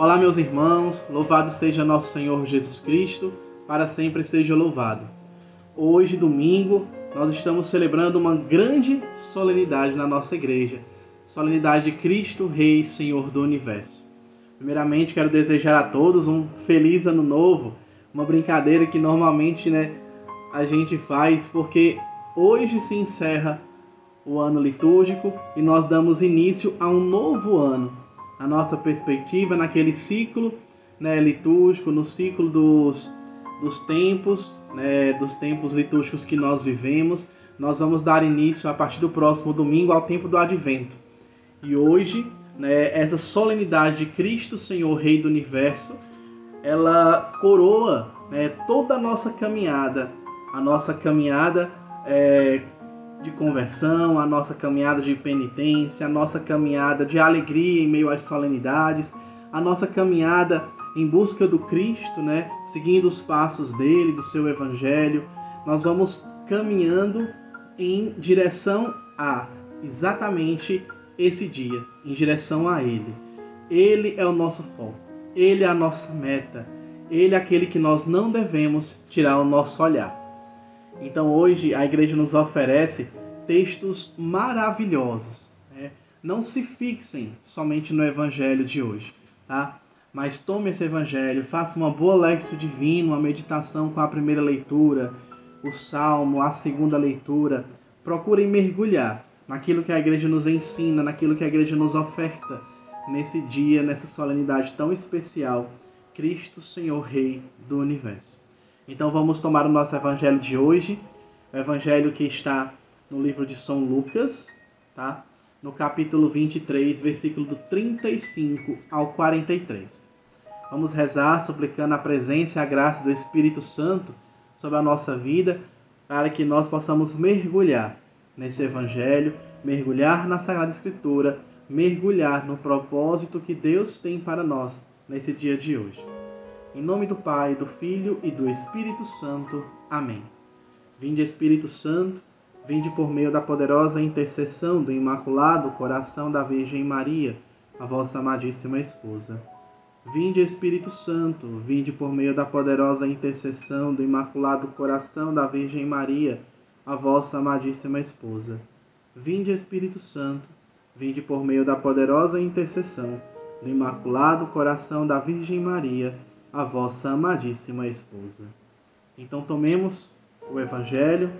Olá, meus irmãos, louvado seja nosso Senhor Jesus Cristo, para sempre seja louvado. Hoje, domingo, nós estamos celebrando uma grande solenidade na nossa igreja, solenidade de Cristo, Rei e Senhor do Universo. Primeiramente, quero desejar a todos um feliz ano novo, uma brincadeira que normalmente né, a gente faz, porque hoje se encerra o ano litúrgico e nós damos início a um novo ano, a nossa perspectiva naquele ciclo né, litúrgico, no ciclo dos, dos tempos, né, dos tempos litúrgicos que nós vivemos. Nós vamos dar início a partir do próximo domingo ao tempo do Advento. E hoje, né, essa solenidade de Cristo, Senhor, Rei do Universo, ela coroa né, toda a nossa caminhada, a nossa caminhada é, de conversão, a nossa caminhada de penitência, a nossa caminhada de alegria em meio às solenidades, a nossa caminhada em busca do Cristo, né? Seguindo os passos dele, do seu evangelho. Nós vamos caminhando em direção a exatamente esse dia, em direção a ele. Ele é o nosso foco, ele é a nossa meta, ele é aquele que nós não devemos tirar o nosso olhar. Então hoje a igreja nos oferece textos maravilhosos. Né? Não se fixem somente no evangelho de hoje, tá? Mas tome esse evangelho, faça uma boa lexo divino, uma meditação com a primeira leitura, o salmo, a segunda leitura. Procurem mergulhar naquilo que a igreja nos ensina, naquilo que a igreja nos oferta nesse dia, nessa solenidade tão especial. Cristo, Senhor Rei do Universo. Então vamos tomar o nosso evangelho de hoje, o evangelho que está no livro de São Lucas, tá? No capítulo 23, versículo do 35 ao 43. Vamos rezar suplicando a presença e a graça do Espírito Santo sobre a nossa vida, para que nós possamos mergulhar nesse evangelho, mergulhar na Sagrada Escritura, mergulhar no propósito que Deus tem para nós nesse dia de hoje. Em nome do Pai, do Filho e do Espírito Santo. Amém. Vinde, Espírito Santo, vinde por meio da poderosa intercessão do Imaculado Coração da Virgem Maria, a vossa amadíssima esposa. Vinde, Espírito Santo, vinde por meio da poderosa intercessão do Imaculado Coração da Virgem Maria, a vossa amadíssima esposa. Vinde, Espírito Santo, vinde por meio da poderosa intercessão do Imaculado Coração da Virgem Maria, a vossa amadíssima esposa. Então tomemos o Evangelho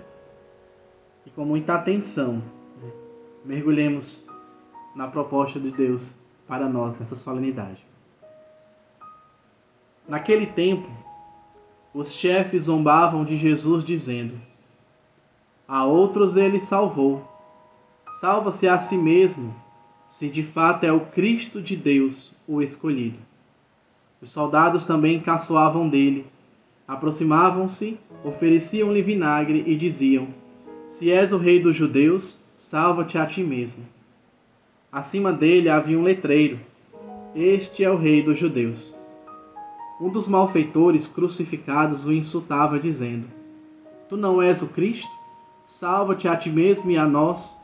e com muita atenção né, mergulhemos na proposta de Deus para nós nessa solenidade. Naquele tempo, os chefes zombavam de Jesus, dizendo: A outros ele salvou. Salva-se a si mesmo, se de fato é o Cristo de Deus, o escolhido. Os soldados também caçoavam dele. Aproximavam-se, ofereciam-lhe vinagre e diziam: Se és o rei dos judeus, salva-te a ti mesmo. Acima dele havia um letreiro: Este é o rei dos judeus. Um dos malfeitores crucificados o insultava, dizendo: Tu não és o Cristo? Salva-te a ti mesmo e a nós.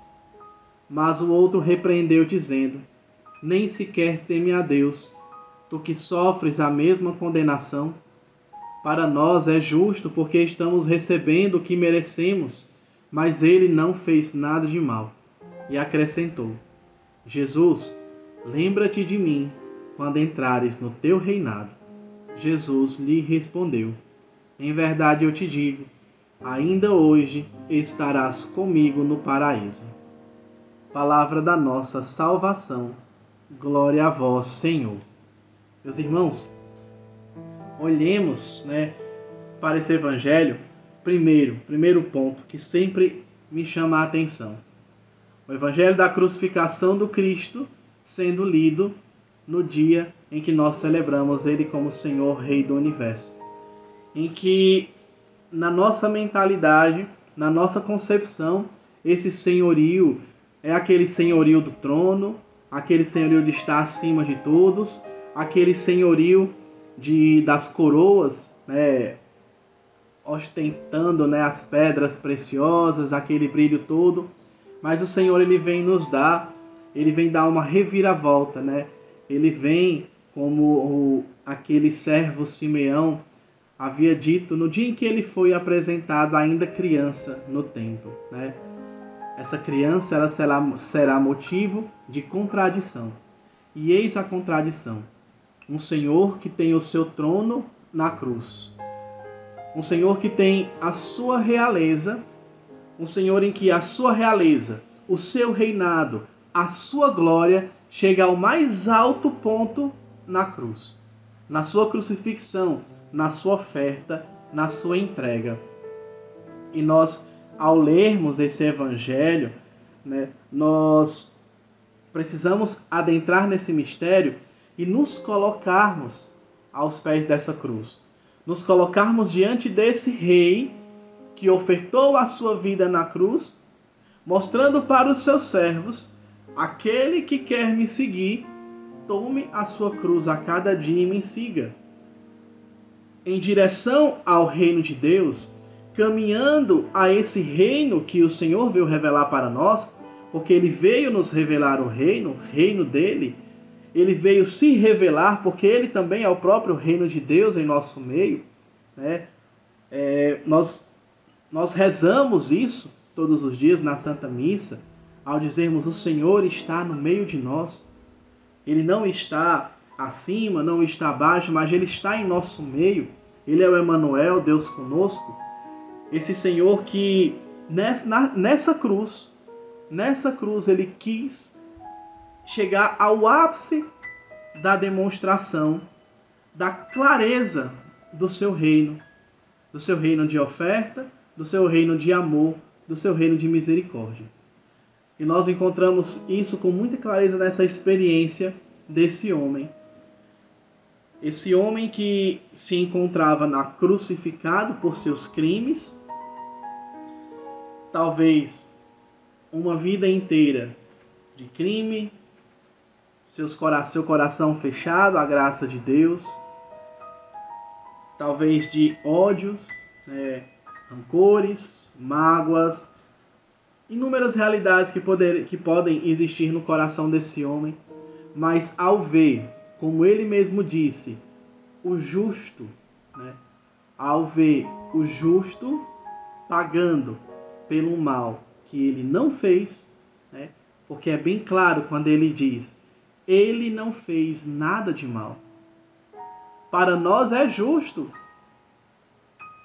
Mas o outro repreendeu, dizendo: Nem sequer teme a Deus tu que sofres a mesma condenação, para nós é justo porque estamos recebendo o que merecemos, mas ele não fez nada de mal. E acrescentou: Jesus, lembra-te de mim quando entrares no teu reinado. Jesus lhe respondeu: Em verdade eu te digo, ainda hoje estarás comigo no paraíso. Palavra da nossa salvação. Glória a vós, Senhor. Meus irmãos, olhemos né, para esse evangelho, primeiro, primeiro ponto que sempre me chama a atenção. O evangelho da crucificação do Cristo sendo lido no dia em que nós celebramos Ele como Senhor, Rei do Universo. Em que, na nossa mentalidade, na nossa concepção, esse senhorio é aquele senhorio do trono, aquele senhorio de estar acima de todos, aquele senhorio de, das coroas, né, ostentando né, as pedras preciosas, aquele brilho todo, mas o Senhor ele vem nos dar, ele vem dar uma reviravolta, né? Ele vem como o, aquele servo Simeão havia dito no dia em que ele foi apresentado ainda criança no templo. Né? Essa criança ela será, será motivo de contradição. E eis a contradição: um Senhor que tem o seu trono na cruz, um Senhor que tem a sua realeza, um Senhor em que a sua realeza, o seu reinado, a sua glória chega ao mais alto ponto na cruz, na sua crucifixão, na sua oferta, na sua entrega. E nós, ao lermos esse evangelho, né, nós precisamos adentrar nesse mistério e nos colocarmos aos pés dessa cruz. Nos colocarmos diante desse rei que ofertou a sua vida na cruz, mostrando para os seus servos: aquele que quer me seguir, tome a sua cruz a cada dia e me siga. Em direção ao reino de Deus, caminhando a esse reino que o Senhor veio revelar para nós, porque ele veio nos revelar o reino, o reino dele, ele veio se revelar, porque ele também é o próprio reino de Deus em nosso meio. Né? É, nós, nós rezamos isso todos os dias na Santa Missa, ao dizermos o Senhor está no meio de nós. Ele não está acima, não está abaixo, mas ele está em nosso meio. Ele é o Emanuel, Deus conosco. Esse Senhor que nessa, nessa cruz, nessa cruz ele quis chegar ao ápice da demonstração da clareza do seu reino, do seu reino de oferta, do seu reino de amor, do seu reino de misericórdia. E nós encontramos isso com muita clareza nessa experiência desse homem. Esse homem que se encontrava na crucificado por seus crimes, talvez uma vida inteira de crime, seus seu coração fechado à graça de Deus, talvez de ódios, né, rancores, mágoas, inúmeras realidades que, poder, que podem existir no coração desse homem, mas ao ver, como ele mesmo disse, o justo, né, ao ver o justo pagando pelo mal que ele não fez, né, porque é bem claro quando ele diz: ele não fez nada de mal. Para nós é justo,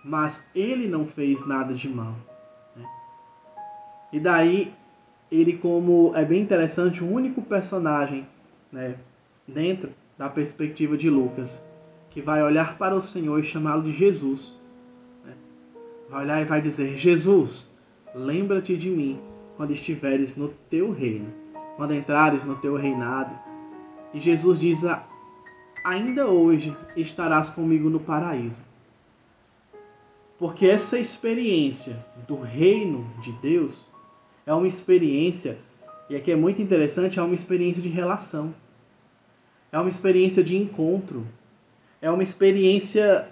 mas ele não fez nada de mal. E daí, ele como é bem interessante, o único personagem, né, dentro da perspectiva de Lucas, que vai olhar para o Senhor e chamá-lo de Jesus. Né? Vai olhar e vai dizer: Jesus, lembra-te de mim quando estiveres no teu reino, quando entrares no teu reinado. E Jesus diz: Ainda hoje estarás comigo no paraíso. Porque essa experiência do reino de Deus é uma experiência, e aqui é muito interessante, é uma experiência de relação. É uma experiência de encontro. É uma experiência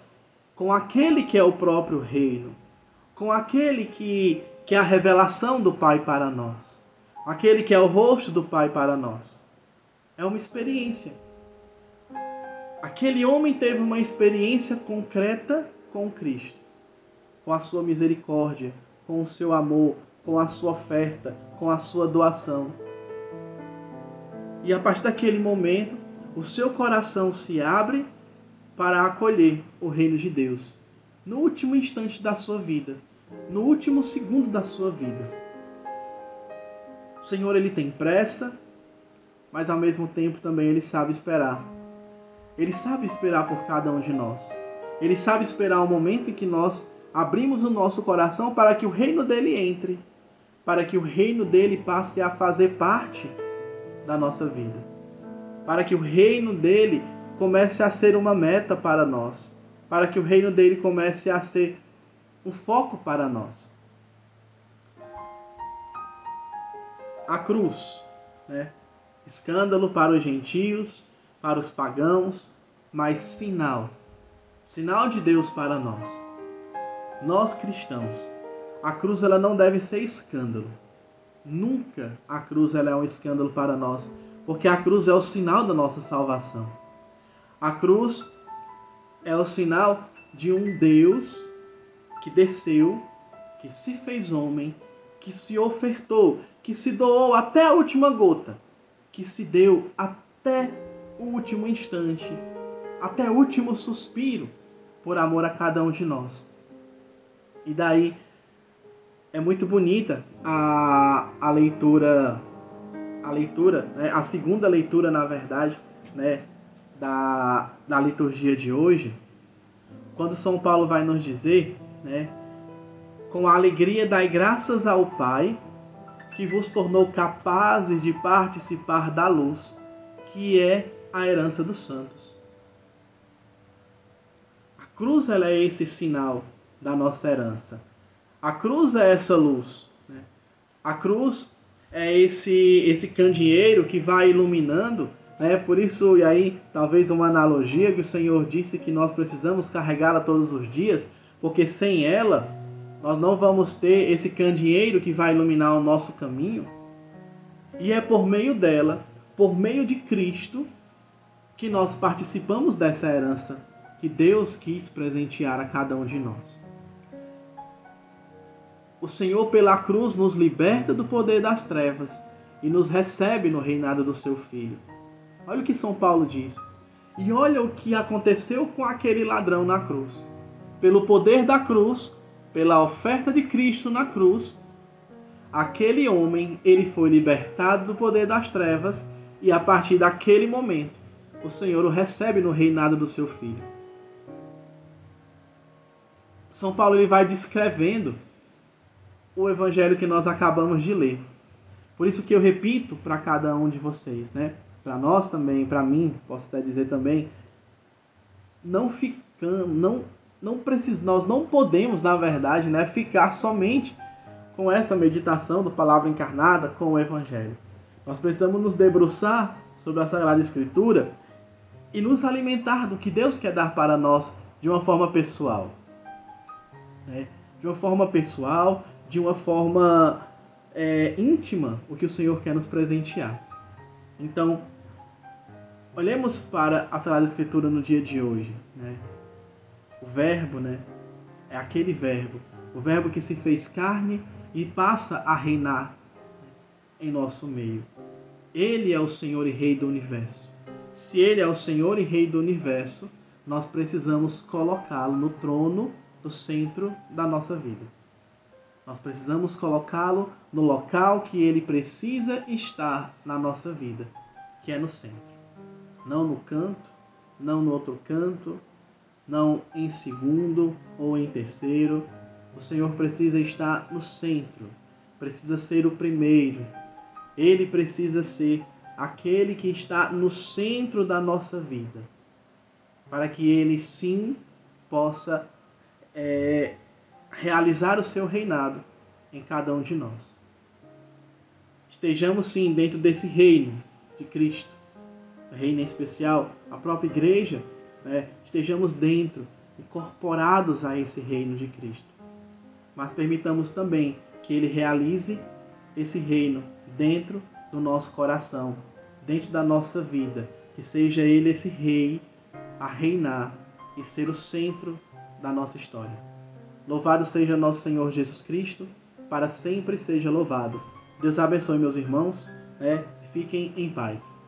com aquele que é o próprio reino, com aquele que, que é a revelação do Pai para nós, aquele que é o rosto do Pai para nós. É uma experiência. Aquele homem teve uma experiência concreta com Cristo, com a sua misericórdia, com o seu amor, com a sua oferta, com a sua doação. E a partir daquele momento, o seu coração se abre para acolher o reino de Deus, no último instante da sua vida, no último segundo da sua vida. O Senhor ele tem pressa, mas ao mesmo tempo também ele sabe esperar. Ele sabe esperar por cada um de nós. Ele sabe esperar o momento em que nós abrimos o nosso coração para que o reino dele entre para que o reino dele passe a fazer parte da nossa vida. Para que o reino dele comece a ser uma meta para nós. Para que o reino dele comece a ser um foco para nós. A cruz, né? Escândalo para os gentios, para os pagãos, mas sinal sinal de Deus para nós. Nós cristãos a cruz ela não deve ser escândalo. Nunca a cruz ela é um escândalo para nós, porque a cruz é o sinal da nossa salvação. A cruz é o sinal de um Deus que desceu, que se fez homem, que se ofertou, que se doou até a última gota, que se deu até o último instante, até o último suspiro, por amor a cada um de nós. E daí é muito bonita a, a leitura, a leitura, né, a segunda leitura, na verdade, né, da, da liturgia de hoje, quando São Paulo vai nos dizer, né, com a alegria dai graças ao Pai, que vos tornou capazes de participar da luz, que é a herança dos santos. A cruz ela é esse sinal da nossa herança. A cruz é essa luz. Né? A cruz é esse esse candeeiro que vai iluminando. Né? Por isso, e aí talvez uma analogia que o Senhor disse que nós precisamos carregá-la todos os dias, porque sem ela nós não vamos ter esse candeeiro que vai iluminar o nosso caminho. E é por meio dela, por meio de Cristo, que nós participamos dessa herança que Deus quis presentear a cada um de nós o Senhor pela cruz nos liberta do poder das trevas e nos recebe no reinado do seu Filho. Olha o que São Paulo diz. E olha o que aconteceu com aquele ladrão na cruz. Pelo poder da cruz, pela oferta de Cristo na cruz, aquele homem, ele foi libertado do poder das trevas e a partir daquele momento, o Senhor o recebe no reinado do seu filho. São Paulo ele vai descrevendo o evangelho que nós acabamos de ler. Por isso que eu repito para cada um de vocês, né? Para nós também, para mim, posso até dizer também, não ficamos, não não precis, nós não podemos, na verdade, né, ficar somente com essa meditação do palavra encarnada com o evangelho. Nós precisamos nos debruçar sobre a Sagrada Escritura e nos alimentar do que Deus quer dar para nós de uma forma pessoal. Né? De uma forma pessoal, de uma forma é, íntima o que o Senhor quer nos presentear. Então, olhemos para a Sagrada Escritura no dia de hoje. Né? O verbo né, é aquele verbo, o verbo que se fez carne e passa a reinar em nosso meio. Ele é o Senhor e Rei do universo. Se Ele é o Senhor e Rei do universo, nós precisamos colocá-lo no trono do centro da nossa vida. Nós precisamos colocá-lo no local que ele precisa estar na nossa vida, que é no centro. Não no canto, não no outro canto, não em segundo ou em terceiro. O Senhor precisa estar no centro, precisa ser o primeiro. Ele precisa ser aquele que está no centro da nossa vida, para que ele sim possa é, realizar o seu reinado em cada um de nós. Estejamos sim dentro desse reino de Cristo, reino em especial, a própria igreja, né? estejamos dentro, incorporados a esse reino de Cristo. Mas permitamos também que Ele realize esse reino dentro do nosso coração, dentro da nossa vida, que seja Ele esse rei a reinar e ser o centro da nossa história. Louvado seja nosso Senhor Jesus Cristo, para sempre seja louvado. Deus abençoe meus irmãos, né? fiquem em paz.